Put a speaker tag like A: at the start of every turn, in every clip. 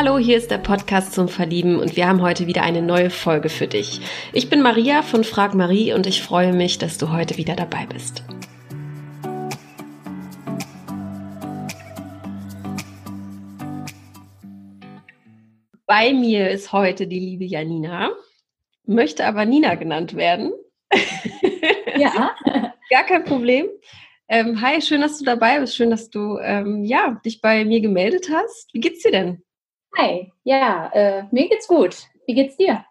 A: Hallo, hier ist der Podcast zum Verlieben und wir haben heute wieder eine neue Folge für dich. Ich bin Maria von Frag Marie und ich freue mich, dass du heute wieder dabei bist. Bei mir ist heute die liebe Janina, möchte aber Nina genannt werden.
B: Ja.
A: Gar kein Problem. Ähm, hi, schön, dass du dabei bist. Schön, dass du ähm, ja, dich bei mir gemeldet hast. Wie geht's dir denn?
B: Hi, ja, äh, mir geht's gut. Wie geht's dir?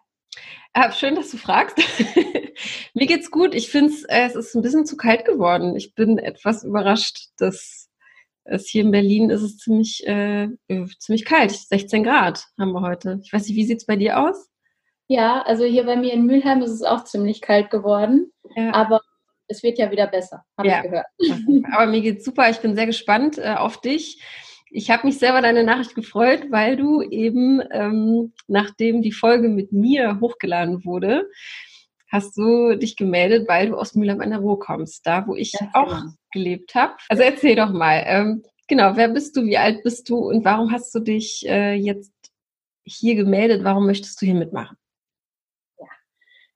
A: Ah, schön, dass du fragst. mir geht's gut. Ich finde äh, es ist ein bisschen zu kalt geworden. Ich bin etwas überrascht, dass es hier in Berlin ist es ziemlich, äh, äh ziemlich kalt. 16 Grad haben wir heute. Ich weiß nicht, wie sieht's bei dir aus?
B: Ja, also hier bei mir in Mülheim ist es auch ziemlich kalt geworden. Ja. Aber es wird ja wieder besser, habe ja. ich gehört.
A: Aber mir geht's super. Ich bin sehr gespannt äh, auf dich. Ich habe mich selber deine Nachricht gefreut, weil du eben, ähm, nachdem die Folge mit mir hochgeladen wurde, hast du dich gemeldet, weil du aus Mülheim an der Ruhr kommst, da wo ich ja, auch genau. gelebt habe. Also erzähl doch mal, ähm, genau, wer bist du, wie alt bist du und warum hast du dich äh, jetzt hier gemeldet? Warum möchtest du hier mitmachen?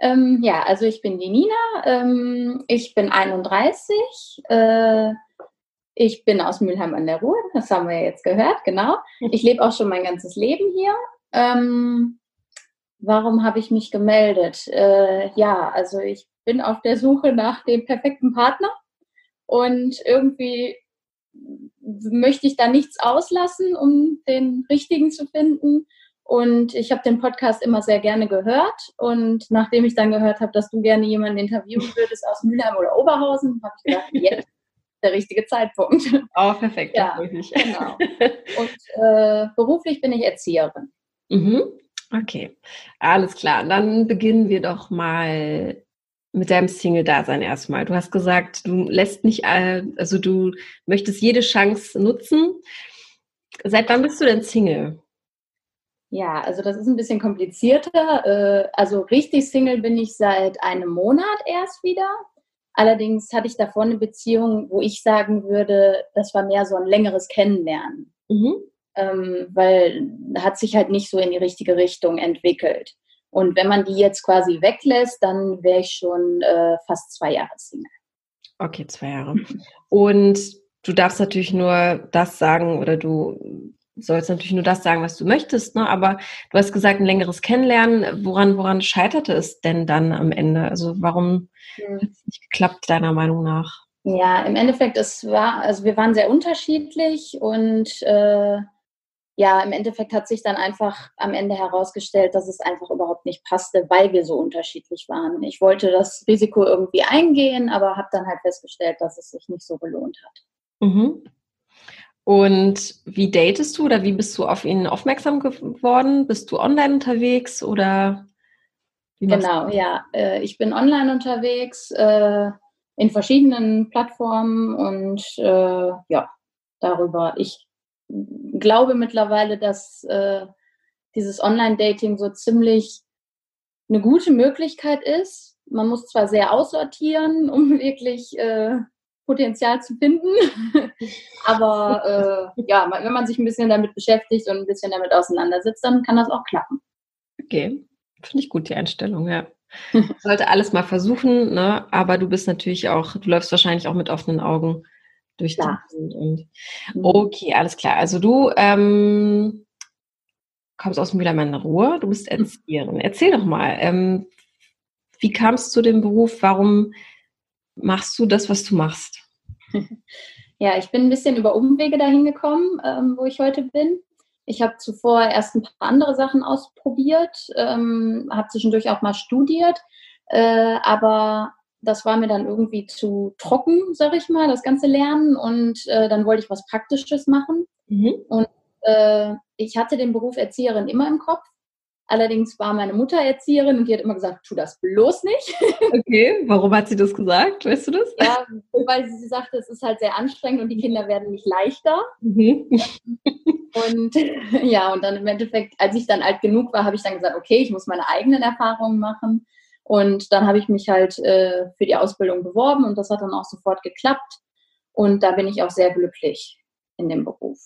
B: Ähm, ja, also ich bin die Nina, ähm, ich bin 31, äh, ich bin aus Mülheim an der Ruhr, das haben wir jetzt gehört, genau. Ich lebe auch schon mein ganzes Leben hier. Ähm, warum habe ich mich gemeldet? Äh, ja, also ich bin auf der Suche nach dem perfekten Partner und irgendwie möchte ich da nichts auslassen, um den richtigen zu finden. Und ich habe den Podcast immer sehr gerne gehört. Und nachdem ich dann gehört habe, dass du gerne jemanden interviewen würdest aus Mülheim oder Oberhausen, habe ich gedacht, jetzt der richtige Zeitpunkt.
A: Oh, perfekt.
B: Ja, genau. Und äh, beruflich bin ich Erzieherin.
A: Mhm. Okay, alles klar. Dann beginnen wir doch mal mit deinem Single-Dasein erstmal. Du hast gesagt, du lässt nicht, also du möchtest jede Chance nutzen. Seit wann bist du denn Single?
B: Ja, also das ist ein bisschen komplizierter. Äh, also richtig Single bin ich seit einem Monat erst wieder. Allerdings hatte ich davor eine Beziehung, wo ich sagen würde, das war mehr so ein längeres Kennenlernen. Mhm. Ähm, weil hat sich halt nicht so in die richtige Richtung entwickelt. Und wenn man die jetzt quasi weglässt, dann wäre ich schon äh, fast zwei Jahre Single.
A: Okay, zwei Jahre. Und du darfst natürlich nur das sagen oder du sollst natürlich nur das sagen, was du möchtest, ne? aber du hast gesagt, ein längeres Kennenlernen. Woran, woran scheiterte es denn dann am Ende? Also warum hm. hat es nicht geklappt, deiner Meinung nach?
B: Ja, im Endeffekt, es war, also wir waren sehr unterschiedlich und äh, ja, im Endeffekt hat sich dann einfach am Ende herausgestellt, dass es einfach überhaupt nicht passte, weil wir so unterschiedlich waren. Ich wollte das Risiko irgendwie eingehen, aber habe dann halt festgestellt, dass es sich nicht so gelohnt hat.
A: Mhm. Und wie datest du oder wie bist du auf ihn aufmerksam geworden? Bist du online unterwegs oder?
B: Genau, ja. Äh, ich bin online unterwegs äh, in verschiedenen Plattformen und äh, ja, darüber. Ich glaube mittlerweile, dass dieses Online-Dating so ziemlich eine gute Möglichkeit ist. Man muss zwar sehr aussortieren, um wirklich Potenzial zu finden. Aber äh, ja, wenn man sich ein bisschen damit beschäftigt und ein bisschen damit auseinandersetzt, dann kann das auch klappen.
A: Okay, finde ich gut, die Einstellung, ja. Sollte alles mal versuchen, ne? aber du bist natürlich auch, du läufst wahrscheinlich auch mit offenen Augen durch Welt. Und, mhm. okay, alles klar. Also du ähm, kommst aus Mülheim in Ruhe, du bist mhm. Erzieherin. Erzähl doch mal, ähm, wie kamst du zu dem Beruf? Warum machst du das, was du machst?
B: Ja, ich bin ein bisschen über Umwege dahin gekommen, ähm, wo ich heute bin. Ich habe zuvor erst ein paar andere Sachen ausprobiert, ähm, habe zwischendurch auch mal studiert, äh, aber das war mir dann irgendwie zu trocken, sag ich mal, das ganze Lernen. Und äh, dann wollte ich was Praktisches machen. Mhm. Und äh, ich hatte den Beruf Erzieherin immer im Kopf Allerdings war meine Mutter Erzieherin und die hat immer gesagt, tu das bloß nicht.
A: Okay, warum hat sie das gesagt? Weißt du das?
B: Ja, weil sie sagte, es ist halt sehr anstrengend und die Kinder werden nicht leichter. Mhm. Und ja, und dann im Endeffekt, als ich dann alt genug war, habe ich dann gesagt, okay, ich muss meine eigenen Erfahrungen machen. Und dann habe ich mich halt äh, für die Ausbildung beworben und das hat dann auch sofort geklappt. Und da bin ich auch sehr glücklich in dem Beruf.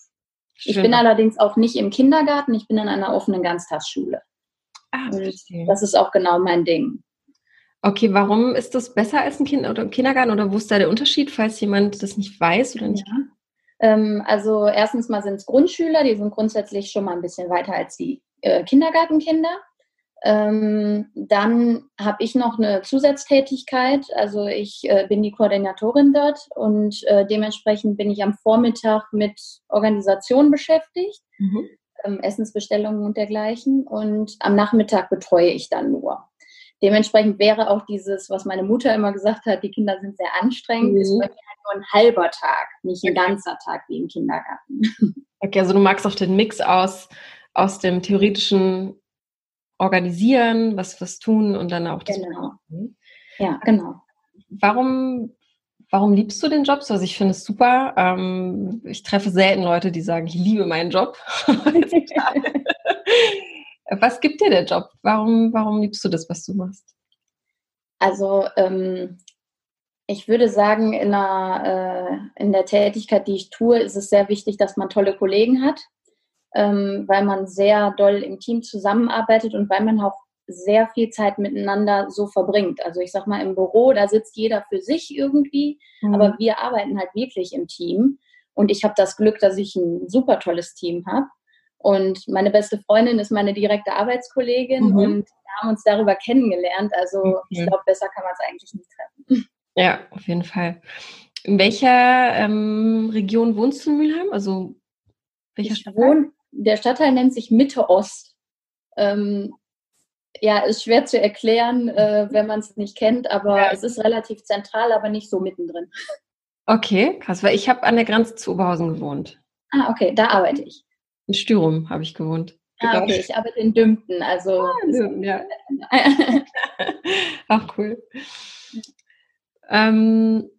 B: Schön. Ich bin allerdings auch nicht im Kindergarten, ich bin in einer offenen Ganztagsschule. Ah, das ist auch genau mein Ding.
A: Okay, warum ist das besser als ein kind oder im Kindergarten oder wo ist da der Unterschied, falls jemand das nicht weiß oder nicht ja. kann?
B: Ähm, also erstens mal sind es Grundschüler, die sind grundsätzlich schon mal ein bisschen weiter als die äh, Kindergartenkinder. Ähm, dann habe ich noch eine Zusatztätigkeit, also ich äh, bin die Koordinatorin dort und äh, dementsprechend bin ich am Vormittag mit Organisation beschäftigt, mhm. ähm, Essensbestellungen und dergleichen und am Nachmittag betreue ich dann nur. Dementsprechend wäre auch dieses, was meine Mutter immer gesagt hat, die Kinder sind sehr anstrengend, mhm. ist bei mir halt nur ein halber Tag, nicht ein ganzer Tag wie im Kindergarten.
A: Okay, also du magst auch den Mix aus, aus dem theoretischen Organisieren, was, was tun und dann auch das.
B: Genau. Ja, genau.
A: Warum, warum liebst du den Job? Also ich finde es super. Ähm, ich treffe selten Leute, die sagen, ich liebe meinen Job. Was gibt dir der Job? Warum, warum liebst du das, was du machst?
B: Also ähm, ich würde sagen, in der, äh, in der Tätigkeit, die ich tue, ist es sehr wichtig, dass man tolle Kollegen hat, ähm, weil man sehr doll im Team zusammenarbeitet und weil man auch sehr viel Zeit miteinander so verbringt. Also ich sag mal, im Büro, da sitzt jeder für sich irgendwie, mhm. aber wir arbeiten halt wirklich im Team. Und ich habe das Glück, dass ich ein super tolles Team habe. Und meine beste Freundin ist meine direkte Arbeitskollegin mhm. und wir haben uns darüber kennengelernt. Also mhm. ich glaube, besser kann man es eigentlich nicht treffen.
A: Ja, auf jeden Fall. In welcher ähm, Region wohnst du in Mülheim? Also
B: welcher ich Stadtteil? Wohne, der Stadtteil nennt sich Mitte Ost. Ähm, ja, ist schwer zu erklären, äh, wenn man es nicht kennt, aber ja. es ist relativ zentral, aber nicht so mittendrin.
A: Okay, krass, weil ich habe an der Grenze zu Oberhausen gewohnt.
B: Ah, okay, da arbeite ich.
A: In Stürum habe ich gewohnt.
B: Ah, okay, ich arbeite in Dümpten, also. Ah, Dümpten, ja.
A: Auch cool. Ähm,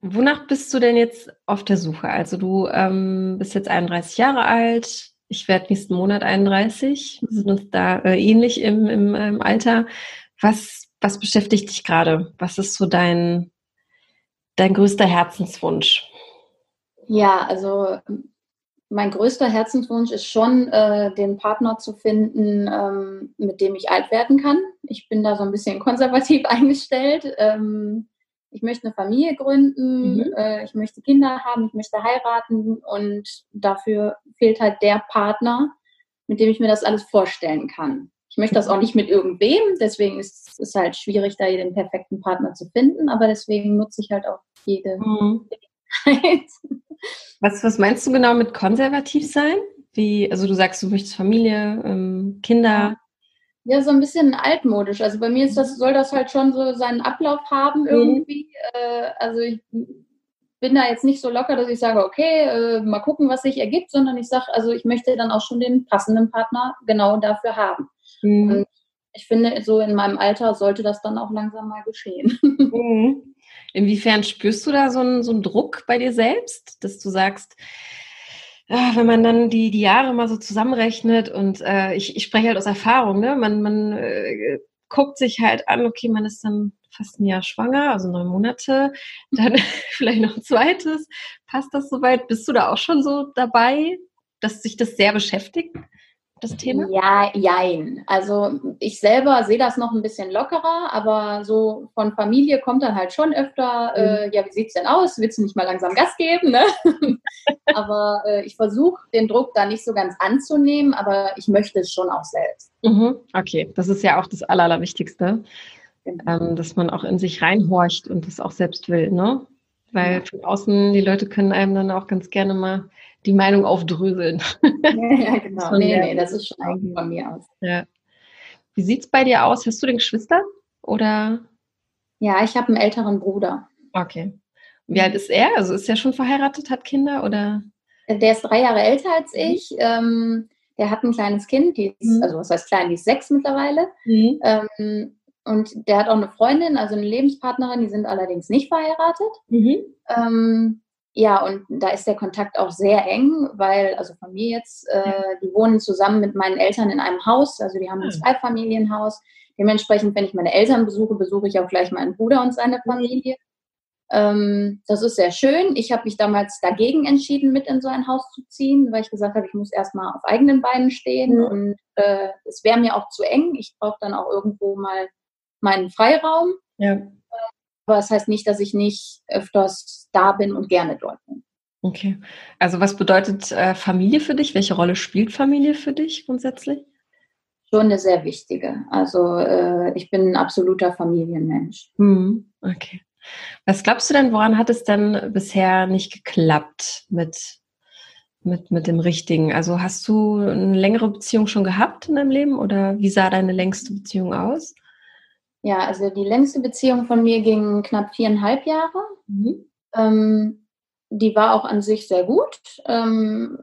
A: wonach bist du denn jetzt auf der Suche? Also du ähm, bist jetzt 31 Jahre alt. Ich werde nächsten Monat 31. Wir sind uns da äh, ähnlich im, im, im Alter. Was, was beschäftigt dich gerade? Was ist so dein, dein größter Herzenswunsch?
B: Ja, also mein größter Herzenswunsch ist schon, äh, den Partner zu finden, ähm, mit dem ich alt werden kann. Ich bin da so ein bisschen konservativ eingestellt. Ähm, ich möchte eine Familie gründen, mhm. äh, ich möchte Kinder haben, ich möchte heiraten und dafür fehlt halt der Partner, mit dem ich mir das alles vorstellen kann. Ich möchte das auch nicht mit irgendwem, deswegen ist es halt schwierig, da den perfekten Partner zu finden, aber deswegen nutze ich halt auch jede mhm. Gelegenheit.
A: Was, was meinst du genau mit konservativ sein? Wie, also du sagst, du möchtest Familie, ähm, Kinder.
B: Ja, so ein bisschen altmodisch. Also bei mir ist das, soll das halt schon so seinen Ablauf haben mhm. irgendwie. Mhm. Also ich bin da jetzt nicht so locker, dass ich sage, okay, äh, mal gucken, was sich ergibt, sondern ich sage, also ich möchte dann auch schon den passenden Partner genau dafür haben. Mhm. Und ich finde, so in meinem Alter sollte das dann auch langsam mal geschehen.
A: Mhm. Inwiefern spürst du da so einen, so einen Druck bei dir selbst, dass du sagst, wenn man dann die, die Jahre mal so zusammenrechnet und äh, ich, ich spreche halt aus Erfahrung, ne? man, man äh, guckt sich halt an, okay, man ist dann fast ein Jahr schwanger, also neun Monate, dann vielleicht noch ein zweites. Passt das soweit? Bist du da auch schon so dabei, dass sich das sehr beschäftigt? Das Thema?
B: Ja, jein. Also ich selber sehe das noch ein bisschen lockerer, aber so von Familie kommt dann halt schon öfter, mhm. äh, ja, wie sieht es denn aus? Willst du nicht mal langsam Gas geben? Ne? aber äh, ich versuche den Druck da nicht so ganz anzunehmen, aber ich möchte es schon auch selbst.
A: Mhm. Okay, das ist ja auch das Aller, Allerwichtigste, genau. ähm, dass man auch in sich reinhorcht und das auch selbst will, ne? Weil von außen, die Leute können einem dann auch ganz gerne mal die Meinung aufdröseln.
B: Ja, ja genau. nee, nee, das ist schon von mir aus.
A: Ja. Wie sieht es bei dir aus? Hast du den Geschwister? Oder?
B: Ja, ich habe einen älteren Bruder.
A: Okay. Wie alt ist er? Also ist er schon verheiratet, hat Kinder oder?
B: Der ist drei Jahre älter als mhm. ich. Ähm, der hat ein kleines Kind, die ist, mhm. also was heißt klein, die ist sechs mittlerweile. Mhm. Ähm, und der hat auch eine Freundin, also eine Lebenspartnerin, die sind allerdings nicht verheiratet. Mhm. Ähm, ja, und da ist der Kontakt auch sehr eng, weil, also von mir jetzt, äh, die wohnen zusammen mit meinen Eltern in einem Haus, also die haben ein ah. Zweifamilienhaus. Dementsprechend, wenn ich meine Eltern besuche, besuche ich auch gleich meinen Bruder und seine Familie. Ähm, das ist sehr schön. Ich habe mich damals dagegen entschieden, mit in so ein Haus zu ziehen, weil ich gesagt habe, ich muss erstmal auf eigenen Beinen stehen mhm. und äh, es wäre mir auch zu eng. Ich brauche dann auch irgendwo mal meinen Freiraum. Ja. Aber das heißt nicht, dass ich nicht öfters da bin und gerne dort bin.
A: Okay. Also was bedeutet äh, Familie für dich? Welche Rolle spielt Familie für dich grundsätzlich?
B: Schon eine sehr wichtige. Also äh, ich bin ein absoluter Familienmensch.
A: Mhm. Okay. Was glaubst du denn, woran hat es denn bisher nicht geklappt mit, mit, mit dem Richtigen? Also hast du eine längere Beziehung schon gehabt in deinem Leben oder wie sah deine längste Beziehung aus?
B: Ja, also die längste Beziehung von mir ging knapp viereinhalb Jahre. Mhm. Ähm, die war auch an sich sehr gut. Ähm,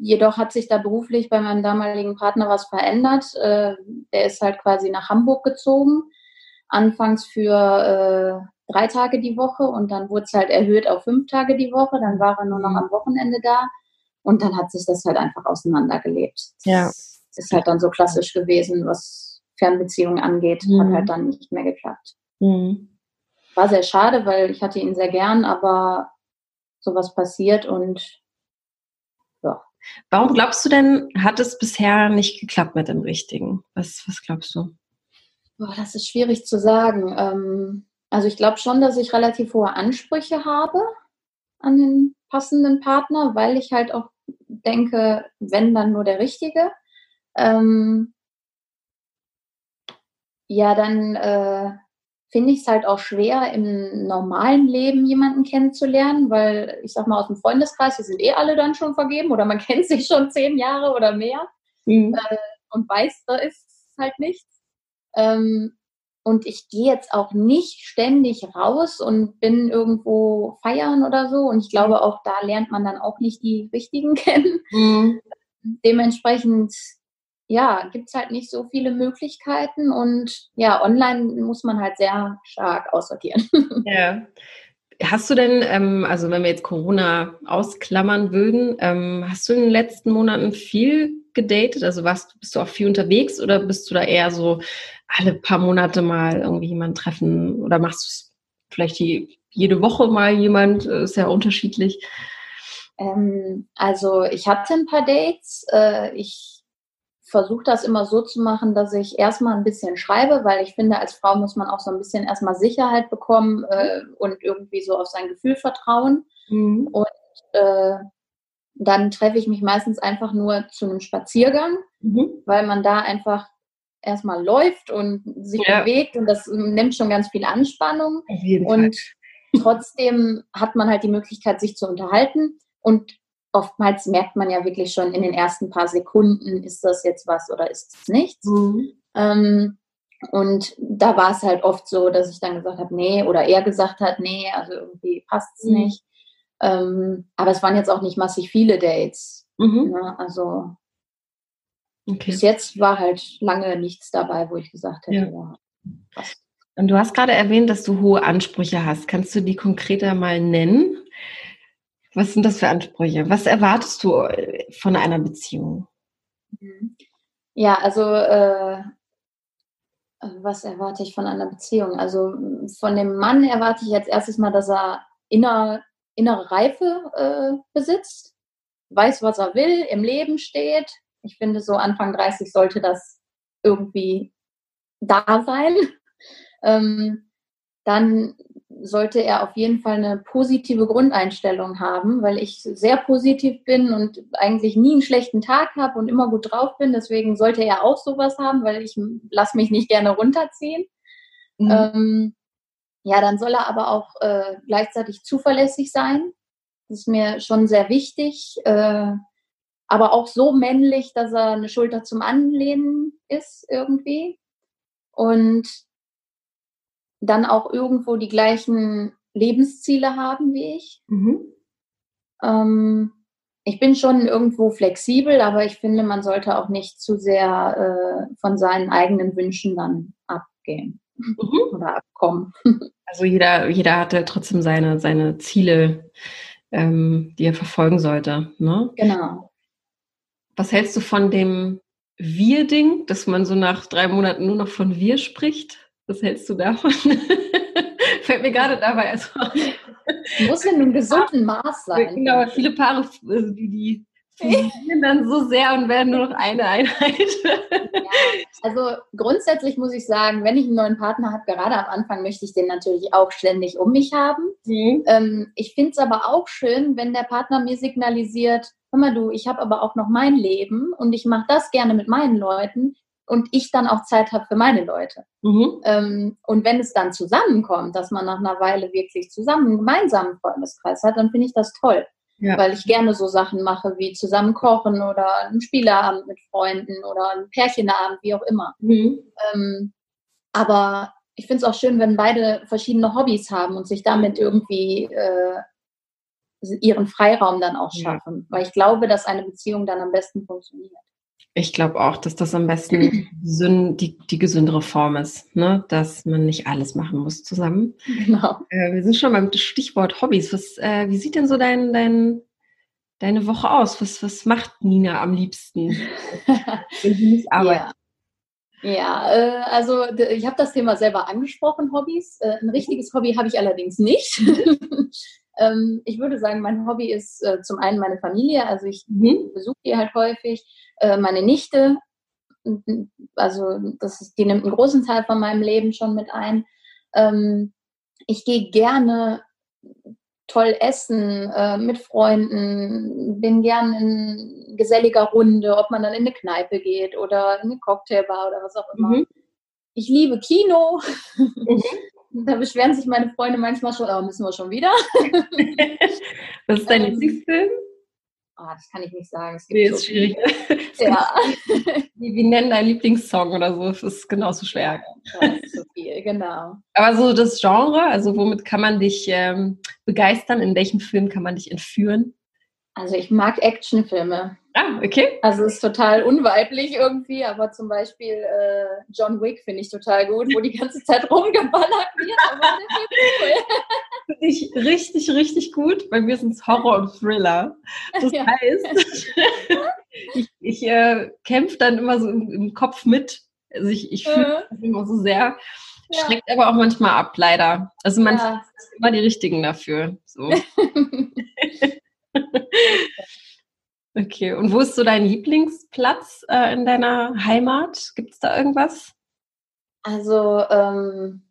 B: jedoch hat sich da beruflich bei meinem damaligen Partner was verändert. Äh, der ist halt quasi nach Hamburg gezogen anfangs für äh, drei Tage die Woche und dann wurde es halt erhöht auf fünf Tage die Woche. Dann war er nur noch mhm. am Wochenende da und dann hat sich das halt einfach auseinandergelebt. Ja. Ist halt dann so klassisch gewesen, was Fernbeziehungen angeht, mhm. hat halt dann nicht mehr geklappt. Mhm. War sehr schade, weil ich hatte ihn sehr gern, aber sowas passiert und ja.
A: Warum glaubst du denn, hat es bisher nicht geklappt mit dem Richtigen? Was, was glaubst du?
B: Boah, das ist schwierig zu sagen. Ähm, also ich glaube schon, dass ich relativ hohe Ansprüche habe an den passenden Partner, weil ich halt auch denke, wenn dann nur der Richtige. Ähm, ja, dann äh, finde ich es halt auch schwer, im normalen Leben jemanden kennenzulernen, weil ich sag mal, aus dem Freundeskreis, die sind eh alle dann schon vergeben oder man kennt sich schon zehn Jahre oder mehr mhm. äh, und weiß, da ist halt nichts. Ähm, und ich gehe jetzt auch nicht ständig raus und bin irgendwo feiern oder so. Und ich glaube, auch da lernt man dann auch nicht die richtigen kennen. Mhm. Dementsprechend, ja, gibt es halt nicht so viele Möglichkeiten. Und ja, online muss man halt sehr stark aussortieren.
A: Ja. Hast du denn, ähm, also wenn wir jetzt Corona ausklammern würden, ähm, hast du in den letzten Monaten viel gedatet? Also warst, bist du auch viel unterwegs oder bist du da eher so alle paar Monate mal irgendwie jemanden treffen oder machst du es vielleicht die, jede Woche mal jemand? Äh, ist ja unterschiedlich.
B: Ähm, also ich hatte ein paar Dates. Äh, ich versuche das immer so zu machen, dass ich erstmal ein bisschen schreibe, weil ich finde, als Frau muss man auch so ein bisschen erstmal Sicherheit bekommen äh, und irgendwie so auf sein Gefühl vertrauen. Mhm. Und äh, dann treffe ich mich meistens einfach nur zu einem Spaziergang, mhm. weil man da einfach erstmal läuft und sich ja. bewegt und das nimmt schon ganz viel Anspannung. und Fall. trotzdem hat man halt die Möglichkeit, sich zu unterhalten und oftmals merkt man ja wirklich schon in den ersten paar Sekunden, ist das jetzt was oder ist es nichts. Mhm. Ähm, und da war es halt oft so, dass ich dann gesagt habe, nee, oder er gesagt hat, nee, also irgendwie passt es mhm. nicht. Ähm, aber es waren jetzt auch nicht massig viele Dates. Mhm. Ne? Also okay. bis jetzt war halt lange nichts dabei, wo ich gesagt hätte, ja.
A: ja Und du hast gerade erwähnt, dass du hohe Ansprüche hast. Kannst du die konkreter mal nennen? Was sind das für Ansprüche? Was erwartest du äh, von einer Beziehung?
B: Mhm. Ja, also äh, was erwarte ich von einer Beziehung? Also von dem Mann erwarte ich jetzt erstes mal, dass er inner, innere Reife äh, besitzt, weiß, was er will, im Leben steht. Ich finde, so Anfang 30 sollte das irgendwie da sein. Ähm, dann sollte er auf jeden Fall eine positive Grundeinstellung haben, weil ich sehr positiv bin und eigentlich nie einen schlechten Tag habe und immer gut drauf bin. Deswegen sollte er auch sowas haben, weil ich lasse mich nicht gerne runterziehen. Mhm. Ähm, ja, dann soll er aber auch äh, gleichzeitig zuverlässig sein. Das ist mir schon sehr wichtig. Äh, aber auch so männlich, dass er eine Schulter zum Anlehnen ist irgendwie. Und dann auch irgendwo die gleichen Lebensziele haben wie ich. Mhm. Ähm, ich bin schon irgendwo flexibel, aber ich finde, man sollte auch nicht zu sehr äh, von seinen eigenen Wünschen dann abgehen mhm. oder abkommen.
A: Also jeder, jeder hatte trotzdem seine, seine Ziele, ähm, die er verfolgen sollte. Ne?
B: Genau.
A: Was hältst du von dem Wir-Ding, dass man so nach drei Monaten nur noch von wir spricht? Was hältst du davon? Fällt mir gerade dabei. Also,
B: Muss in einem gesunden Maß sein.
A: Genau, viele Paare, also die, die dann so sehr und werden nur noch eine Einheit.
B: Ja, also grundsätzlich muss ich sagen, wenn ich einen neuen Partner habe, gerade am Anfang möchte ich den natürlich auch ständig um mich haben. Mhm. Ähm, ich finde es aber auch schön, wenn der Partner mir signalisiert, hör mal du, ich habe aber auch noch mein Leben und ich mache das gerne mit meinen Leuten und ich dann auch Zeit habe für meine Leute. Mhm. Ähm, und wenn es dann zusammenkommt, dass man nach einer Weile wirklich zusammen einen gemeinsamen Freundeskreis hat, dann finde ich das toll. Ja. Weil ich gerne so Sachen mache wie zusammen kochen oder einen Spieleabend mit Freunden oder einen Pärchenabend, wie auch immer. Mhm. Ähm, aber ich finde es auch schön, wenn beide verschiedene Hobbys haben und sich damit irgendwie äh, ihren Freiraum dann auch schaffen. Ja. Weil ich glaube, dass eine Beziehung dann am besten funktioniert.
A: Ich glaube auch, dass das am besten die, die gesündere Form ist, ne? dass man nicht alles machen muss zusammen. Genau. Äh, wir sind schon beim Stichwort Hobbys. Was, äh, wie sieht denn so dein, dein, deine Woche aus? Was, was macht Nina am liebsten,
B: wenn sie nicht arbeitet? Ja, ja äh, also ich habe das Thema selber angesprochen, Hobbys. Äh, ein richtiges Hobby habe ich allerdings nicht. Ähm, ich würde sagen, mein Hobby ist äh, zum einen meine Familie, also ich mhm. besuche die halt häufig, äh, meine Nichte, also das ist, die nimmt einen großen Teil von meinem Leben schon mit ein. Ähm, ich gehe gerne toll essen äh, mit Freunden, bin gern in geselliger Runde, ob man dann in eine Kneipe geht oder in eine Cocktailbar oder was auch immer. Mhm. Ich liebe Kino. Mhm. Da beschweren sich meine Freunde manchmal schon, aber müssen wir schon wieder.
A: Was ist dein ähm, Lieblingsfilm?
B: Oh, das kann ich nicht sagen.
A: Es nee, so ist schwierig. ja. Wie, wie nennen dein Lieblingssong oder so? Das ist genauso schwer.
B: Das ist so viel, genau.
A: Aber so das Genre, also womit kann man dich ähm, begeistern? In welchem Film kann man dich entführen?
B: Also ich mag Actionfilme.
A: Ah, okay.
B: Also es ist total unweiblich irgendwie, aber zum Beispiel äh, John Wick finde ich total gut, wo die ganze Zeit rumgeballert wird. Aber
A: cool. Finde ich richtig, richtig gut. Bei mir sind es Horror und Thriller. Das ja. heißt, ich, ich äh, kämpfe dann immer so im, im, Kopf mit. Also ich, ich fühle das immer so sehr. Ja. Schreckt aber auch manchmal ab, leider. Also man ja. ist immer die richtigen dafür. So. Okay, und wo ist so dein Lieblingsplatz äh, in deiner Heimat? Gibt es da irgendwas?
B: Also ähm,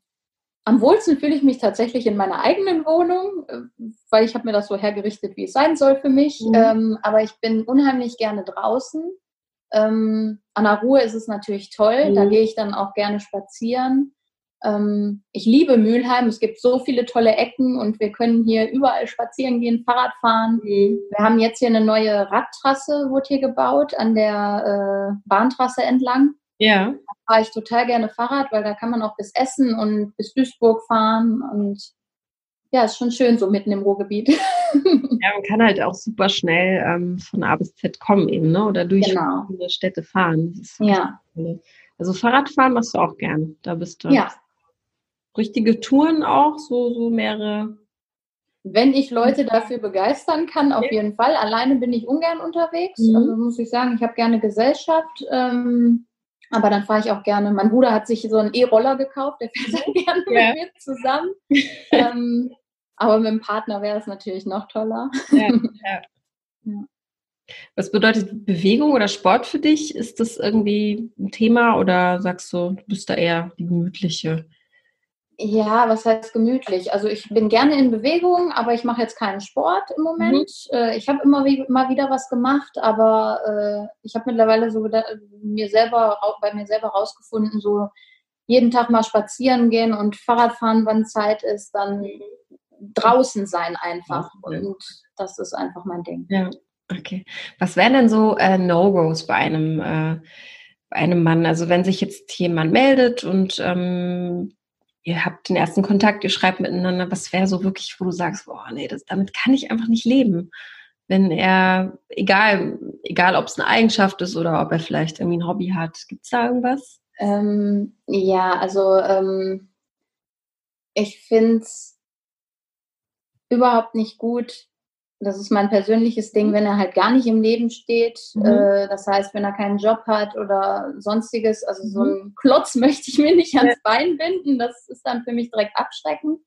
B: am wohlsten fühle ich mich tatsächlich in meiner eigenen Wohnung, äh, weil ich habe mir das so hergerichtet, wie es sein soll für mich. Mhm. Ähm, aber ich bin unheimlich gerne draußen. Ähm, an der Ruhe ist es natürlich toll, mhm. da gehe ich dann auch gerne spazieren. Ähm, ich liebe Mülheim. Es gibt so viele tolle Ecken und wir können hier überall spazieren gehen, Fahrrad fahren. Mhm. Wir haben jetzt hier eine neue Radtrasse, wurde hier gebaut, an der äh, Bahntrasse entlang.
A: Ja. Da
B: fahre ich total gerne Fahrrad, weil da kann man auch bis Essen und bis Duisburg fahren und ja, ist schon schön so mitten im Ruhrgebiet.
A: ja, man kann halt auch super schnell ähm, von A bis Z kommen eben, ne? Oder durch genau. Städte fahren.
B: ja.
A: Also Fahrradfahren machst du auch gern. Da bist du.
B: Ja,
A: richtige Touren auch, so, so mehrere?
B: Wenn ich Leute dafür begeistern kann, auf jeden Fall. Alleine bin ich ungern unterwegs. Mhm. Also muss ich sagen, ich habe gerne Gesellschaft. Ähm, aber dann fahre ich auch gerne. Mein Bruder hat sich so einen E-Roller gekauft, der fährt dann gerne ja. mit mir zusammen. ähm, aber mit dem Partner wäre es natürlich noch toller. Ja,
A: ja. Was bedeutet Bewegung oder Sport für dich? Ist das irgendwie ein Thema oder sagst du, du bist da eher die gemütliche?
B: Ja, was heißt gemütlich? Also ich bin gerne in Bewegung, aber ich mache jetzt keinen Sport im Moment. Mhm. Ich habe immer mal wieder was gemacht, aber äh, ich habe mittlerweile so mir selber, bei mir selber rausgefunden, so jeden Tag mal spazieren gehen und Fahrrad fahren, wann Zeit ist, dann draußen sein einfach. Und das ist einfach mein Ding.
A: Ja, okay. Was wären denn so äh, No-Gos bei einem, äh, bei einem Mann? Also wenn sich jetzt jemand meldet und ähm, ihr habt den ersten Kontakt, ihr schreibt miteinander, was wäre so wirklich, wo du sagst, boah, nee, das, damit kann ich einfach nicht leben. Wenn er, egal, egal ob es eine Eigenschaft ist oder ob er vielleicht irgendwie ein Hobby hat, gibt es da irgendwas?
B: Ähm, ja, also ähm, ich finde es überhaupt nicht gut, das ist mein persönliches Ding, mhm. wenn er halt gar nicht im Leben steht. Mhm. Äh, das heißt, wenn er keinen Job hat oder sonstiges. Also mhm. so einen Klotz möchte ich mir nicht ans Bein binden. Das ist dann für mich direkt abschreckend.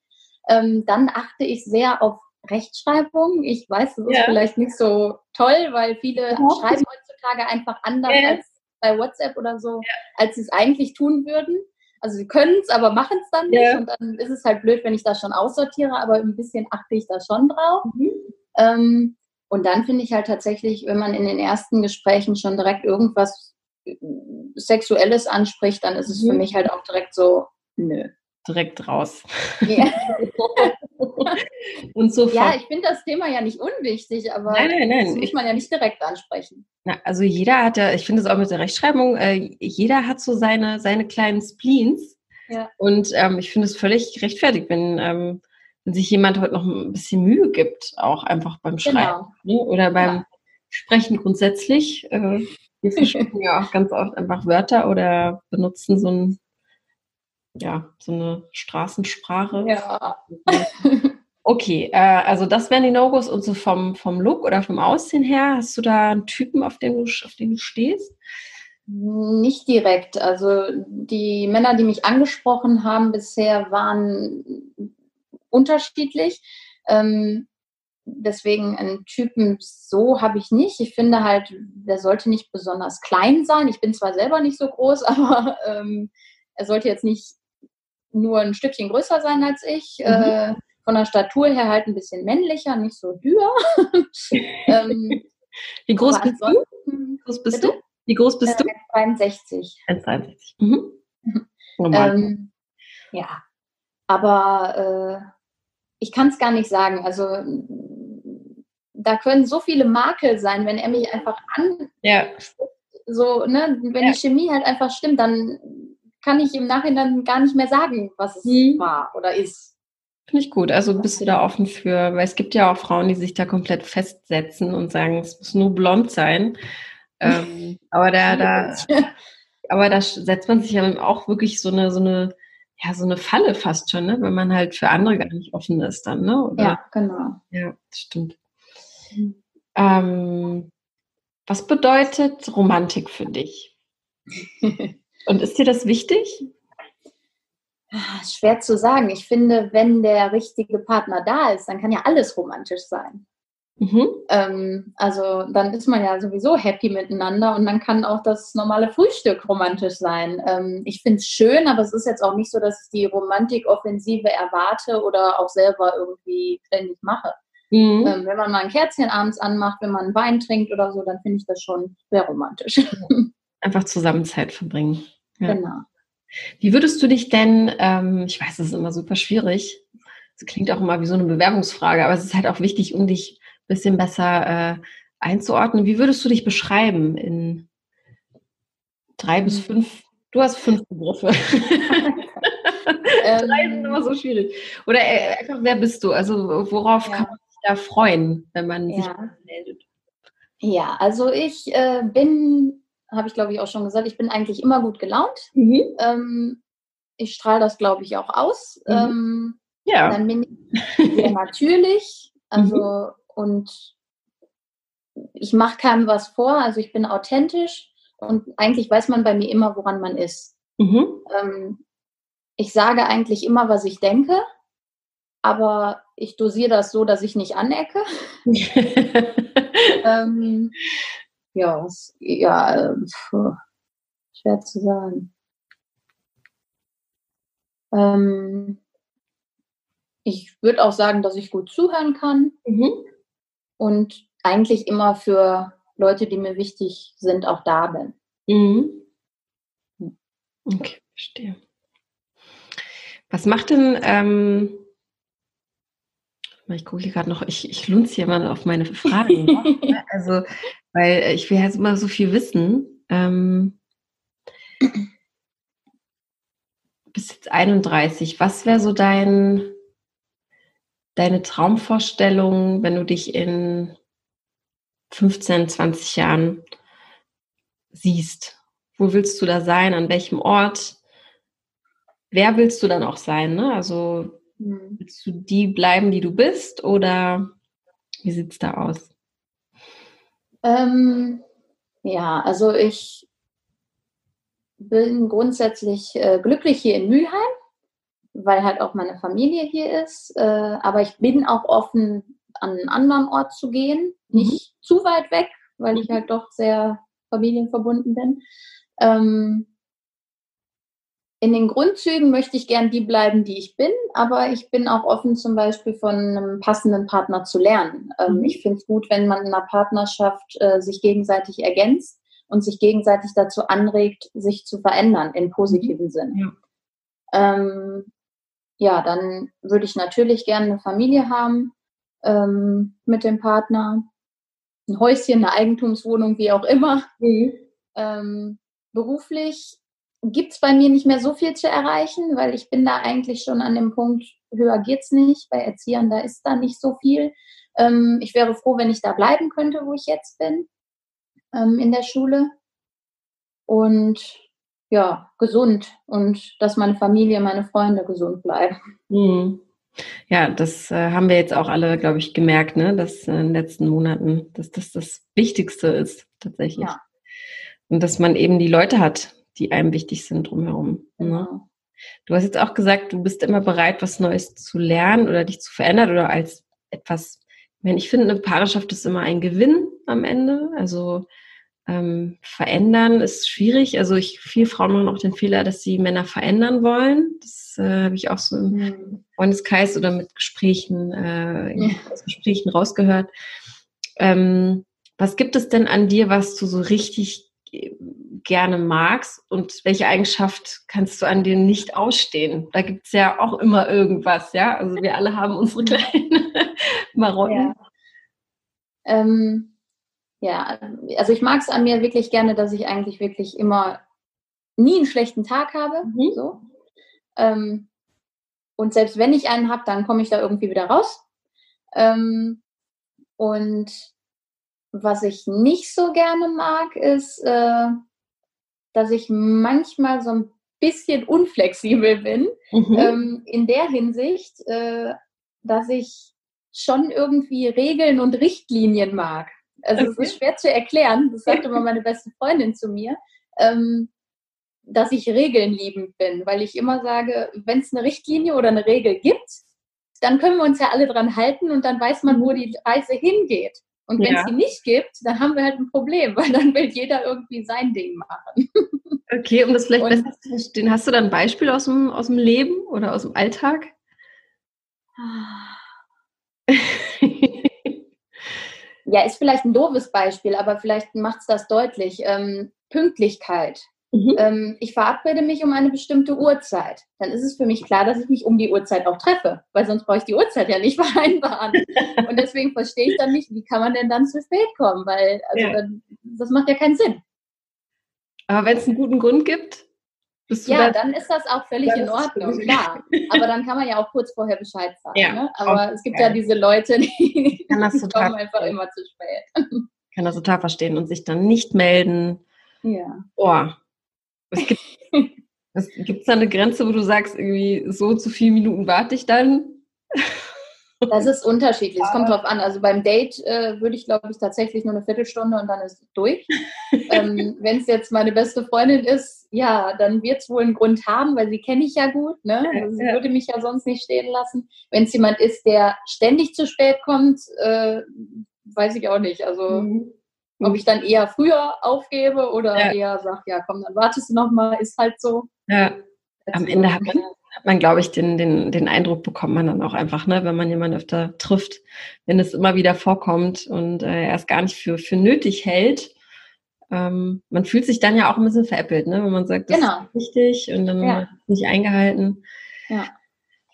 B: Ähm, dann achte ich sehr auf Rechtschreibung. Ich weiß, das ist ja. vielleicht nicht so toll, weil viele ja. schreiben heutzutage einfach anders ja. als bei WhatsApp oder so, als sie es eigentlich tun würden. Also sie können es, aber machen es dann nicht. Und dann ist es halt blöd, wenn ich das schon aussortiere, aber ein bisschen achte ich da schon drauf. Mhm. Ähm, und dann finde ich halt tatsächlich, wenn man in den ersten Gesprächen schon direkt irgendwas äh, Sexuelles anspricht, dann ist es mhm. für mich halt auch direkt so, nö
A: direkt raus. Ja.
B: und so ja, ich finde das Thema ja nicht unwichtig, aber
A: nein, nein, nein.
B: das muss man ja nicht direkt ansprechen.
A: Na, also jeder hat ja, ich finde es auch mit der Rechtschreibung, äh, jeder hat so seine, seine kleinen Spleens. Ja. Und ähm, ich finde es völlig gerechtfertigt, wenn, ähm, wenn sich jemand heute noch ein bisschen Mühe gibt, auch einfach beim genau. Schreiben genau. oder beim ja. Sprechen grundsätzlich. Äh, wir verschicken ja auch ganz oft einfach Wörter oder benutzen so ein ja, so eine Straßensprache.
B: Ja.
A: Okay, äh, also das wären die No-Gos und so vom, vom Look oder vom Aussehen her, hast du da einen Typen, auf den du, auf den du stehst?
B: Nicht direkt. Also die Männer, die mich angesprochen haben bisher, waren unterschiedlich. Ähm, deswegen einen Typen so habe ich nicht. Ich finde halt, der sollte nicht besonders klein sein. Ich bin zwar selber nicht so groß, aber ähm, er sollte jetzt nicht nur ein Stückchen größer sein als ich. Mhm. Äh, von der Statur her halt ein bisschen männlicher, nicht so dürr.
A: ähm, Wie groß bist du? Wie groß bist du? Wie groß bist
B: äh, du? 63.
A: 63. Mhm.
B: Ähm, ja, aber äh, ich kann es gar nicht sagen. Also da können so viele Makel sein, wenn er mich einfach an
A: ja.
B: so, ne, wenn ja. die Chemie halt einfach stimmt, dann kann ich im Nachhinein gar nicht mehr sagen, was es hm. war oder ist.
A: Finde ich gut. Also bist du da offen für, weil es gibt ja auch Frauen, die sich da komplett festsetzen und sagen, es muss nur blond sein. Ähm, aber da, da, aber da setzt man sich ja auch wirklich so eine, so eine, ja, so eine Falle fast schon, ne? wenn man halt für andere gar nicht offen ist dann, ne?
B: Oder? Ja, genau.
A: Ja, das stimmt. Mhm. Ähm, was bedeutet Romantik für dich? Und ist dir das wichtig?
B: Ah, schwer zu sagen. Ich finde, wenn der richtige Partner da ist, dann kann ja alles romantisch sein. Mhm. Ähm, also dann ist man ja sowieso happy miteinander und dann kann auch das normale Frühstück romantisch sein. Ähm, ich finde es schön, aber es ist jetzt auch nicht so, dass ich die Romantikoffensive erwarte oder auch selber irgendwie ständig mache. Mhm. Ähm, wenn man mal ein Kerzchen abends anmacht, wenn man Wein trinkt oder so, dann finde ich das schon sehr romantisch.
A: Einfach zusammen Zeit verbringen.
B: Ja. Genau.
A: Wie würdest du dich denn, ähm, ich weiß, das ist immer super schwierig, das klingt auch immer wie so eine Bewerbungsfrage, aber es ist halt auch wichtig, um dich bisschen besser äh, einzuordnen. Wie würdest du dich beschreiben in drei bis hm. fünf, du hast fünf Begriffe. Ähm. drei sind immer so schwierig. Oder äh, einfach, wer bist du? Also worauf ja. kann man sich da freuen, wenn man ja. sich meldet?
B: Ja, also ich äh, bin habe ich glaube ich auch schon gesagt, ich bin eigentlich immer gut gelaunt. Mhm. Ähm, ich strahle das glaube ich auch aus. Mhm. Ähm, ja. Dann bin ich sehr natürlich. Also mhm. Und ich mache keinem was vor, also ich bin authentisch und eigentlich weiß man bei mir immer, woran man ist. Mhm. Ähm, ich sage eigentlich immer, was ich denke, aber ich dosiere das so, dass ich nicht anecke. ähm, ja, was, ja, äh, schwer zu sagen. Ähm, ich würde auch sagen, dass ich gut zuhören kann mhm. Und eigentlich immer für Leute, die mir wichtig sind, auch da bin. Mhm.
A: Okay, verstehe. Was macht denn ähm, ich gucke hier gerade noch, ich, ich lunze hier mal auf meine Fragen. Also, weil ich will jetzt immer so viel wissen. Ähm, bis jetzt 31. Was wäre so dein, deine Traumvorstellung, wenn du dich in 15, 20 Jahren siehst? Wo willst du da sein? An welchem Ort? Wer willst du dann auch sein? Ne? Also hm. Willst du die bleiben, die du bist oder wie sieht es da aus?
B: Ähm, ja, also ich bin grundsätzlich äh, glücklich hier in Mülheim. Weil halt auch meine Familie hier ist. Äh, aber ich bin auch offen, an einen anderen Ort zu gehen. Mhm. Nicht zu weit weg, weil ich halt doch sehr familienverbunden bin. Ähm, in den Grundzügen möchte ich gern die bleiben, die ich bin, aber ich bin auch offen, zum Beispiel von einem passenden Partner zu lernen. Ähm, mhm. Ich finde es gut, wenn man in einer Partnerschaft äh, sich gegenseitig ergänzt und sich gegenseitig dazu anregt, sich zu verändern im positiven mhm. Sinn. Ja. Ähm, ja, dann würde ich natürlich gerne eine Familie haben ähm, mit dem Partner, ein Häuschen, eine Eigentumswohnung, wie auch immer. Mhm. Ähm, beruflich gibt es bei mir nicht mehr so viel zu erreichen, weil ich bin da eigentlich schon an dem Punkt, höher geht's nicht. Bei Erziehern, da ist da nicht so viel. Ähm, ich wäre froh, wenn ich da bleiben könnte, wo ich jetzt bin, ähm, in der Schule. Und ja, gesund und dass meine Familie, meine Freunde gesund bleiben.
A: Mhm. Ja, das äh, haben wir jetzt auch alle, glaube ich, gemerkt, ne? dass in den letzten Monaten, dass das das Wichtigste ist, tatsächlich. Ja. Und dass man eben die Leute hat, die einem wichtig sind drumherum. Ne? Genau. Ne? Du hast jetzt auch gesagt, du bist immer bereit, was Neues zu lernen oder dich zu verändern oder als etwas, ich, meine, ich finde, eine Partnerschaft ist immer ein Gewinn am Ende. Also ähm, verändern ist schwierig. Also ich, viele Frauen machen auch den Fehler, dass sie Männer verändern wollen. Das äh, habe ich auch so im mhm. Freundeskreis oder mit Gesprächen, äh, ja. Gesprächen rausgehört. Ähm, was gibt es denn an dir, was du so richtig gerne magst und welche Eigenschaft kannst du an dir nicht ausstehen? Da gibt es ja auch immer irgendwas, ja. Also wir alle haben unsere kleinen Marotten.
B: Ja. Ähm, ja, also ich mag es an mir wirklich gerne, dass ich eigentlich wirklich immer nie einen schlechten Tag habe. Mhm. So. Ähm, und selbst wenn ich einen habe, dann komme ich da irgendwie wieder raus. Ähm, und was ich nicht so gerne mag, ist, äh, dass ich manchmal so ein bisschen unflexibel bin. Mhm. Ähm, in der Hinsicht, äh, dass ich schon irgendwie Regeln und Richtlinien mag. Also es ist schwer zu erklären, das sagte mal meine beste Freundin zu mir, ähm, dass ich Regeln liebend bin, weil ich immer sage, wenn es eine Richtlinie oder eine Regel gibt, dann können wir uns ja alle dran halten und dann weiß man, wo mhm. die Reise hingeht. Und wenn es ja. die nicht gibt, dann haben wir halt ein Problem, weil dann will jeder irgendwie sein Ding machen.
A: Okay, um das vielleicht und, besser zu verstehen, hast du da ein Beispiel aus dem, aus dem Leben oder aus dem Alltag?
B: ja, ist vielleicht ein doofes Beispiel, aber vielleicht macht es das deutlich. Ähm, Pünktlichkeit. Mhm. Ähm, ich verabrede mich um eine bestimmte Uhrzeit. Dann ist es für mich klar, dass ich mich um die Uhrzeit auch treffe, weil sonst brauche ich die Uhrzeit ja nicht vereinbaren. Und deswegen verstehe ich dann nicht, wie kann man denn dann zu spät kommen, weil also ja. dann, das macht ja keinen Sinn.
A: Aber wenn es einen guten Grund gibt,
B: ja, da dann ist das auch völlig in Ordnung, klar. Aber dann kann man ja auch kurz vorher Bescheid sagen. Ja, ne? Aber es gibt ja diese Leute, die,
A: kann das total kommen einfach immer zu spät. Ich kann das total verstehen und sich dann nicht melden. Ja. Boah, es gibt es da eine Grenze, wo du sagst, irgendwie so zu vielen Minuten warte ich dann?
B: Das ist unterschiedlich. Es kommt drauf an. Also beim Date äh, würde ich, glaube ich, tatsächlich nur eine Viertelstunde und dann ist es durch. ähm, Wenn es jetzt meine beste Freundin ist, ja, dann wird es wohl einen Grund haben, weil sie kenne ich ja gut. Ne? Also sie würde mich ja sonst nicht stehen lassen. Wenn es jemand ist, der ständig zu spät kommt, äh, weiß ich auch nicht. Also mhm. Ob ich dann eher früher aufgebe oder ja. eher sage, ja komm, dann wartest du noch mal, ist halt so.
A: Ja. Am Ende hat man, man glaube ich, den, den, den Eindruck bekommt man dann auch einfach, ne, wenn man jemanden öfter trifft, wenn es immer wieder vorkommt und äh, er es gar nicht für, für nötig hält. Ähm, man fühlt sich dann ja auch ein bisschen veräppelt, ne, wenn man sagt, das genau. ist wichtig und dann ja. nicht eingehalten. Ja.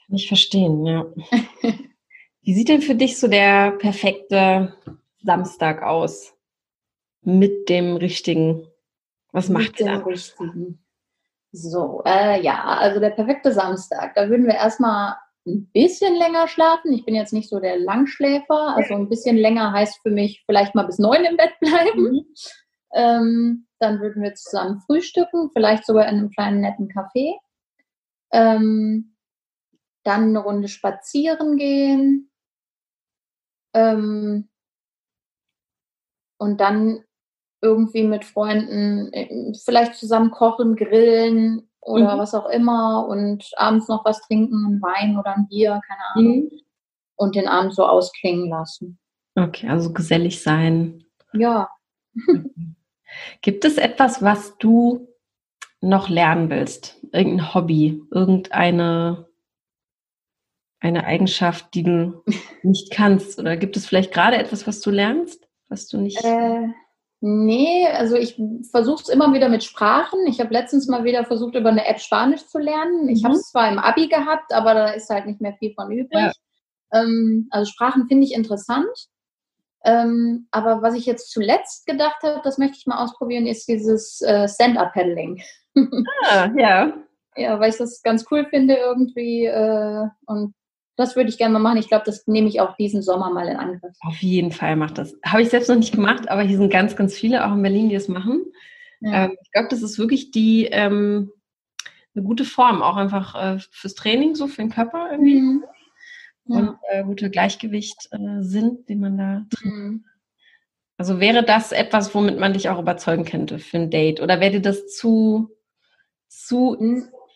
A: Kann ich verstehen, ja. Wie sieht denn für dich so der perfekte Samstag aus? mit dem richtigen? Was macht
B: der richtigen? So, äh, ja, also der perfekte Samstag. Da würden wir erstmal ein bisschen länger schlafen. Ich bin jetzt nicht so der Langschläfer. Also ein bisschen länger heißt für mich vielleicht mal bis neun im Bett bleiben. Mhm. Ähm, dann würden wir zusammen frühstücken, vielleicht sogar in einem kleinen netten Café. Ähm, dann eine Runde spazieren gehen. Ähm, und dann irgendwie mit Freunden äh, vielleicht zusammen kochen, grillen oder mhm. was auch immer und abends noch was trinken, ein Wein oder ein Bier, keine Ahnung. Mhm. Und den Abend so ausklingen lassen.
A: Okay, also gesellig sein.
B: Ja.
A: Gibt es etwas, was du noch lernen willst? Irgendein Hobby, irgendeine eine Eigenschaft, die du nicht kannst? Oder gibt es vielleicht gerade etwas, was du lernst, was du nicht?
B: Äh, nee, also ich versuche es immer wieder mit Sprachen. Ich habe letztens mal wieder versucht, über eine App Spanisch zu lernen. Ich mhm. habe es zwar im Abi gehabt, aber da ist halt nicht mehr viel von übrig. Ja. Ähm, also Sprachen finde ich interessant. Ähm, aber was ich jetzt zuletzt gedacht habe, das möchte ich mal ausprobieren, ist dieses äh, Stand-Up-Paddling.
A: Ah, ja.
B: Ja, weil ich das ganz cool finde irgendwie. Äh, und das würde ich gerne mal machen. Ich glaube, das nehme ich auch diesen Sommer mal in Angriff.
A: Auf jeden Fall macht das. Habe ich selbst noch nicht gemacht, aber hier sind ganz, ganz viele, auch in Berlin, die das machen. Ja. Ähm, ich glaube, das ist wirklich die ähm, eine gute Form, auch einfach äh, fürs Training, so für den Körper irgendwie. Mhm. Ja. Und äh, gute Gleichgewicht äh, sind, den man da drin. Mhm. Also wäre das etwas, womit man dich auch überzeugen könnte für ein Date? Oder wäre dir das zu, zu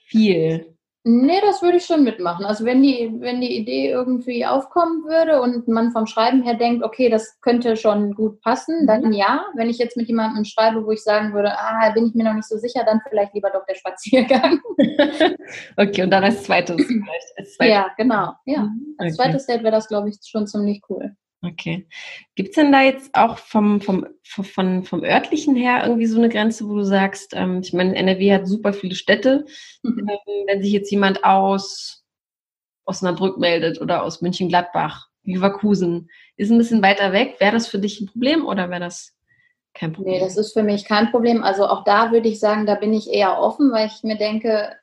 A: viel?
B: Nee, das würde ich schon mitmachen. Also wenn die, wenn die Idee irgendwie aufkommen würde und man vom Schreiben her denkt, okay, das könnte schon gut passen, dann mhm. ja. Wenn ich jetzt mit jemandem schreibe, wo ich sagen würde, ah, bin ich mir noch nicht so sicher, dann vielleicht lieber doch der Spaziergang.
A: okay, und dann als zweites vielleicht.
B: Als zweites. Ja, genau. Ja. Mhm, als okay. zweites Date wäre das, glaube ich, schon ziemlich cool.
A: Okay. Gibt es denn da jetzt auch vom, vom, vom, vom örtlichen her irgendwie so eine Grenze, wo du sagst, ähm, ich meine, NRW hat super viele Städte. Mhm. Ähm, wenn sich jetzt jemand aus Osnabrück meldet oder aus München-Gladbach, Leverkusen, ist ein bisschen weiter weg, wäre das für dich ein Problem oder wäre das kein Problem?
B: Nee, das ist für mich kein Problem. Also auch da würde ich sagen, da bin ich eher offen, weil ich mir denke,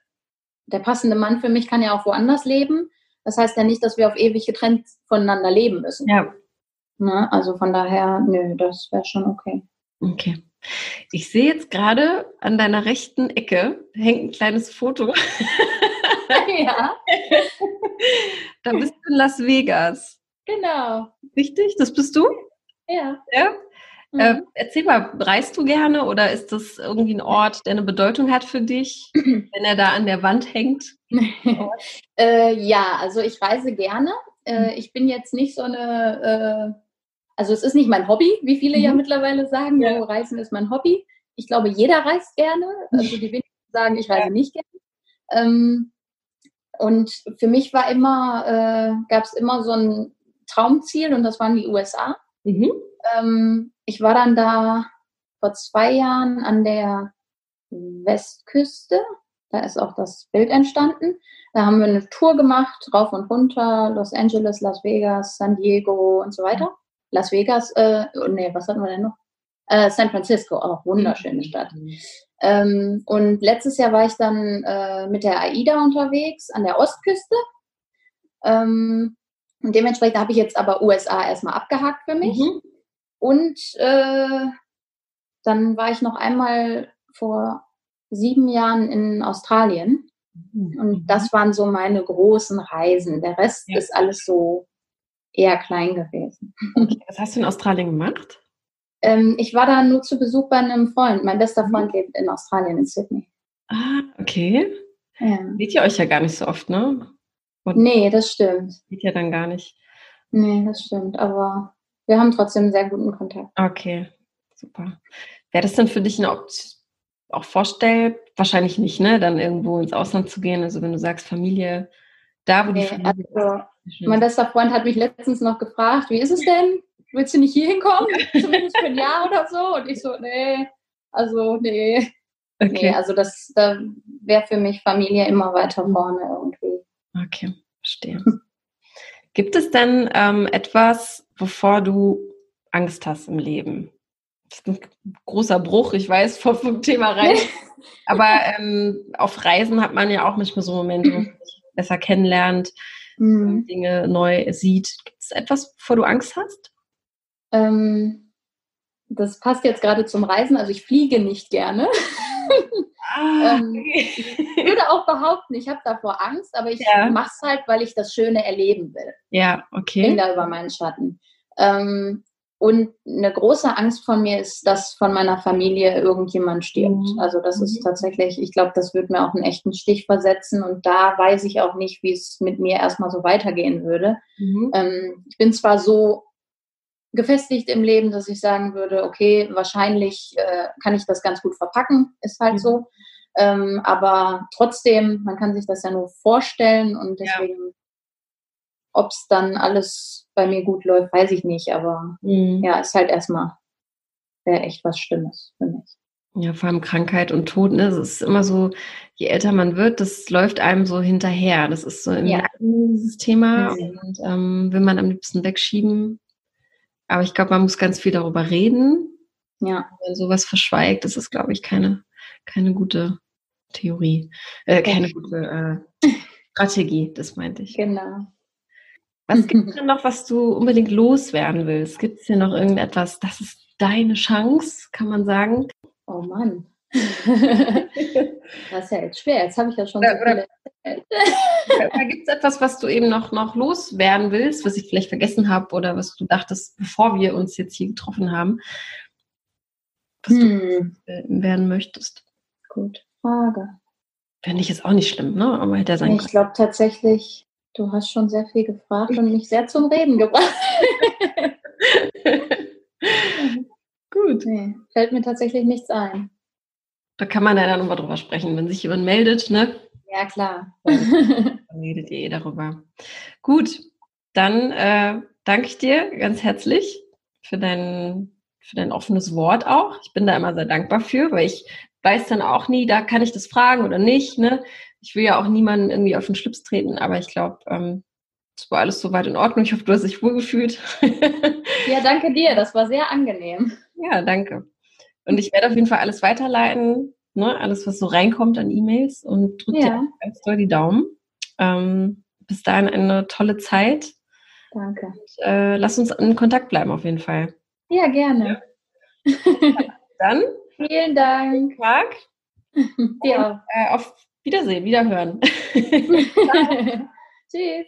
B: der passende Mann für mich kann ja auch woanders leben. Das heißt ja nicht, dass wir auf ewig getrennt voneinander leben müssen.
A: Ja.
B: Ne? Also von daher, nö, das wäre schon okay.
A: Okay. Ich sehe jetzt gerade an deiner rechten Ecke hängt ein kleines Foto.
B: ja.
A: da bist du in Las Vegas.
B: Genau.
A: Richtig? Das bist du?
B: Ja.
A: Ja? Mhm. Äh, erzähl mal, reist du gerne oder ist das irgendwie ein Ort, der eine Bedeutung hat für dich, wenn er da an der Wand hängt?
B: äh, ja, also ich reise gerne. Äh, mhm. ich bin jetzt nicht so eine äh, also es ist nicht mein Hobby, wie viele mhm. ja mittlerweile sagen, ja. Reisen ist mein Hobby. Ich glaube, jeder reist gerne. Also die wenigsten sagen, ich reise ja. nicht gerne. Ähm, und für mich war immer, äh, gab es immer so ein Traumziel und das waren die USA. Mhm. Ähm, ich war dann da vor zwei Jahren an der Westküste. Da ist auch das Bild entstanden. Da haben wir eine Tour gemacht, rauf und runter, Los Angeles, Las Vegas, San Diego und so weiter. Las Vegas, äh, oh, nee, was hatten wir denn noch? Äh, San Francisco, auch wunderschöne mhm. Stadt. Ähm, und letztes Jahr war ich dann äh, mit der AIDA unterwegs an der Ostküste. Ähm, und dementsprechend habe ich jetzt aber USA erstmal abgehakt für mich. Mhm. Und äh, dann war ich noch einmal vor sieben Jahren in Australien. Mhm. Und das waren so meine großen Reisen. Der Rest ja. ist alles so eher klein gewesen.
A: Okay, was hast du in Australien gemacht?
B: Ähm, ich war da nur zu Besuch bei einem Freund. Mein bester mhm. Freund lebt in Australien, in Sydney.
A: Ah, okay. Ja. Seht ihr euch ja gar nicht so oft, ne?
B: Und nee, das stimmt.
A: Seht ihr dann gar nicht.
B: Nee, das stimmt. Aber wir haben trotzdem einen sehr guten Kontakt.
A: Okay, super. Wäre das denn für dich eine Option? auch vorstellt, wahrscheinlich nicht, ne, dann irgendwo ins Ausland zu gehen. Also wenn du sagst Familie, da wo die Familie
B: also, mein bester Freund hat mich letztens noch gefragt, wie ist es denn? Willst du nicht hier hinkommen? Zumindest für ein Jahr oder so? Und ich so, nee, also nee. Okay. Nee, also das da wäre für mich Familie immer weiter vorne irgendwie.
A: Okay, verstehe. Gibt es denn ähm, etwas, wovor du Angst hast im Leben? Das ist ein großer Bruch, ich weiß, vom, Thema Reisen. Aber ähm, auf Reisen hat man ja auch manchmal so Momente, wo man sich besser kennenlernt mhm. Dinge neu sieht. Gibt es etwas, wovor du Angst hast?
B: Ähm, das passt jetzt gerade zum Reisen. Also ich fliege nicht gerne. Ah, ähm, ich würde auch behaupten, ich habe davor Angst, aber ich ja. mache es halt, weil ich das Schöne erleben will.
A: Ja, okay.
B: Ich bin da über meinen Schatten. Ähm, und eine große Angst von mir ist, dass von meiner Familie irgendjemand stirbt. Mhm. Also das ist mhm. tatsächlich, ich glaube, das würde mir auch einen echten Stich versetzen und da weiß ich auch nicht, wie es mit mir erstmal so weitergehen würde. Mhm. Ähm, ich bin zwar so gefestigt im Leben, dass ich sagen würde, okay, wahrscheinlich äh, kann ich das ganz gut verpacken, ist halt mhm. so. Ähm, aber trotzdem, man kann sich das ja nur vorstellen und deswegen, ja. ob es dann alles bei mir gut läuft, weiß ich nicht. Aber mhm. ja, ist halt erstmal wäre echt was Schlimmes für mich.
A: Ja, vor allem Krankheit und Tod, ne? Es ist immer so, je älter man wird, das läuft einem so hinterher. Das ist so im ja. dieses Thema mhm. und ähm, will man am liebsten wegschieben. Aber ich glaube, man muss ganz viel darüber reden. Ja. Wenn sowas verschweigt, das ist, glaube ich, keine, keine gute Theorie, äh, keine gute äh, Strategie, das meinte ich.
B: Genau.
A: Was gibt es denn noch, was du unbedingt loswerden willst? Gibt es hier noch irgendetwas, das ist deine Chance, kann man sagen?
B: Oh Mann. das ist ja jetzt schwer. Jetzt habe ich ja schon oder, so viele.
A: Oder gibt es etwas, was du eben noch, noch loswerden willst, was ich vielleicht vergessen habe oder was du dachtest, bevor wir uns jetzt hier getroffen haben, was hm. du werden möchtest?
B: Gute Frage.
A: Fände ich jetzt auch nicht schlimm, ne?
B: Aber hätte er sein Ich glaube tatsächlich, Du hast schon sehr viel gefragt und mich sehr zum Reden gebracht. Gut. Nee, fällt mir tatsächlich nichts ein.
A: Da kann man ja dann nochmal drüber sprechen, wenn sich jemand meldet, ne?
B: Ja, klar.
A: Dann redet ihr eh darüber. Gut, dann äh, danke ich dir ganz herzlich für dein, für dein offenes Wort auch. Ich bin da immer sehr dankbar für, weil ich weiß dann auch nie, da kann ich das fragen oder nicht. Ne? Ich will ja auch niemanden irgendwie auf den Schlips treten, aber ich glaube, ähm, es war alles soweit in Ordnung. Ich hoffe, du hast dich wohlgefühlt.
B: ja, danke dir. Das war sehr angenehm.
A: Ja, danke. Und ich werde auf jeden Fall alles weiterleiten, ne? alles, was so reinkommt an E-Mails und drücke ja. dir ganz doll die Daumen. Ähm, bis dahin eine tolle Zeit.
B: Danke.
A: Und, äh, lass uns in Kontakt bleiben auf jeden Fall.
B: Ja, gerne.
A: Ja. Dann.
B: Vielen Dank.
A: Tag.
B: Ja.
A: Äh, auf Wiedersehen, wiederhören.
B: Tschüss.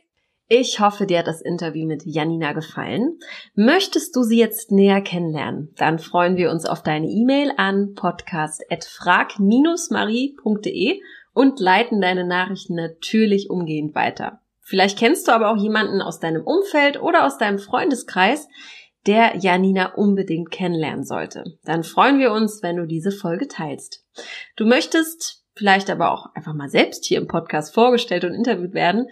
A: Ich hoffe, dir hat das Interview mit Janina gefallen. Möchtest du sie jetzt näher kennenlernen? Dann freuen wir uns auf deine E-Mail an podcast.frag-marie.de und leiten deine Nachrichten natürlich umgehend weiter. Vielleicht kennst du aber auch jemanden aus deinem Umfeld oder aus deinem Freundeskreis, der Janina unbedingt kennenlernen sollte. Dann freuen wir uns, wenn du diese Folge teilst. Du möchtest vielleicht aber auch einfach mal selbst hier im Podcast vorgestellt und interviewt werden,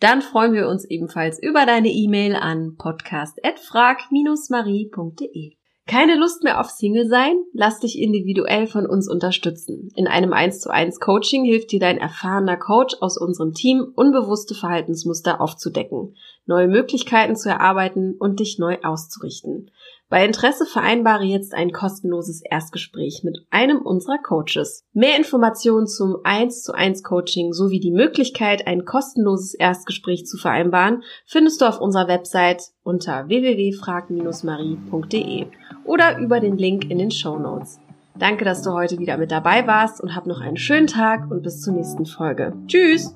A: dann freuen wir uns ebenfalls über deine E-Mail an podcast.frag-marie.de. Keine Lust mehr auf Single sein? Lass dich individuell von uns unterstützen. In einem 1 zu 1 Coaching hilft dir dein erfahrener Coach aus unserem Team, unbewusste Verhaltensmuster aufzudecken, neue Möglichkeiten zu erarbeiten und dich neu auszurichten. Bei Interesse vereinbare jetzt ein kostenloses Erstgespräch mit einem unserer Coaches. Mehr Informationen zum 1 zu 1 Coaching sowie die Möglichkeit, ein kostenloses Erstgespräch zu vereinbaren, findest du auf unserer Website unter www.frag-marie.de oder über den Link in den Show Notes. Danke, dass du heute wieder mit dabei warst und hab noch einen schönen Tag und bis zur nächsten Folge. Tschüss!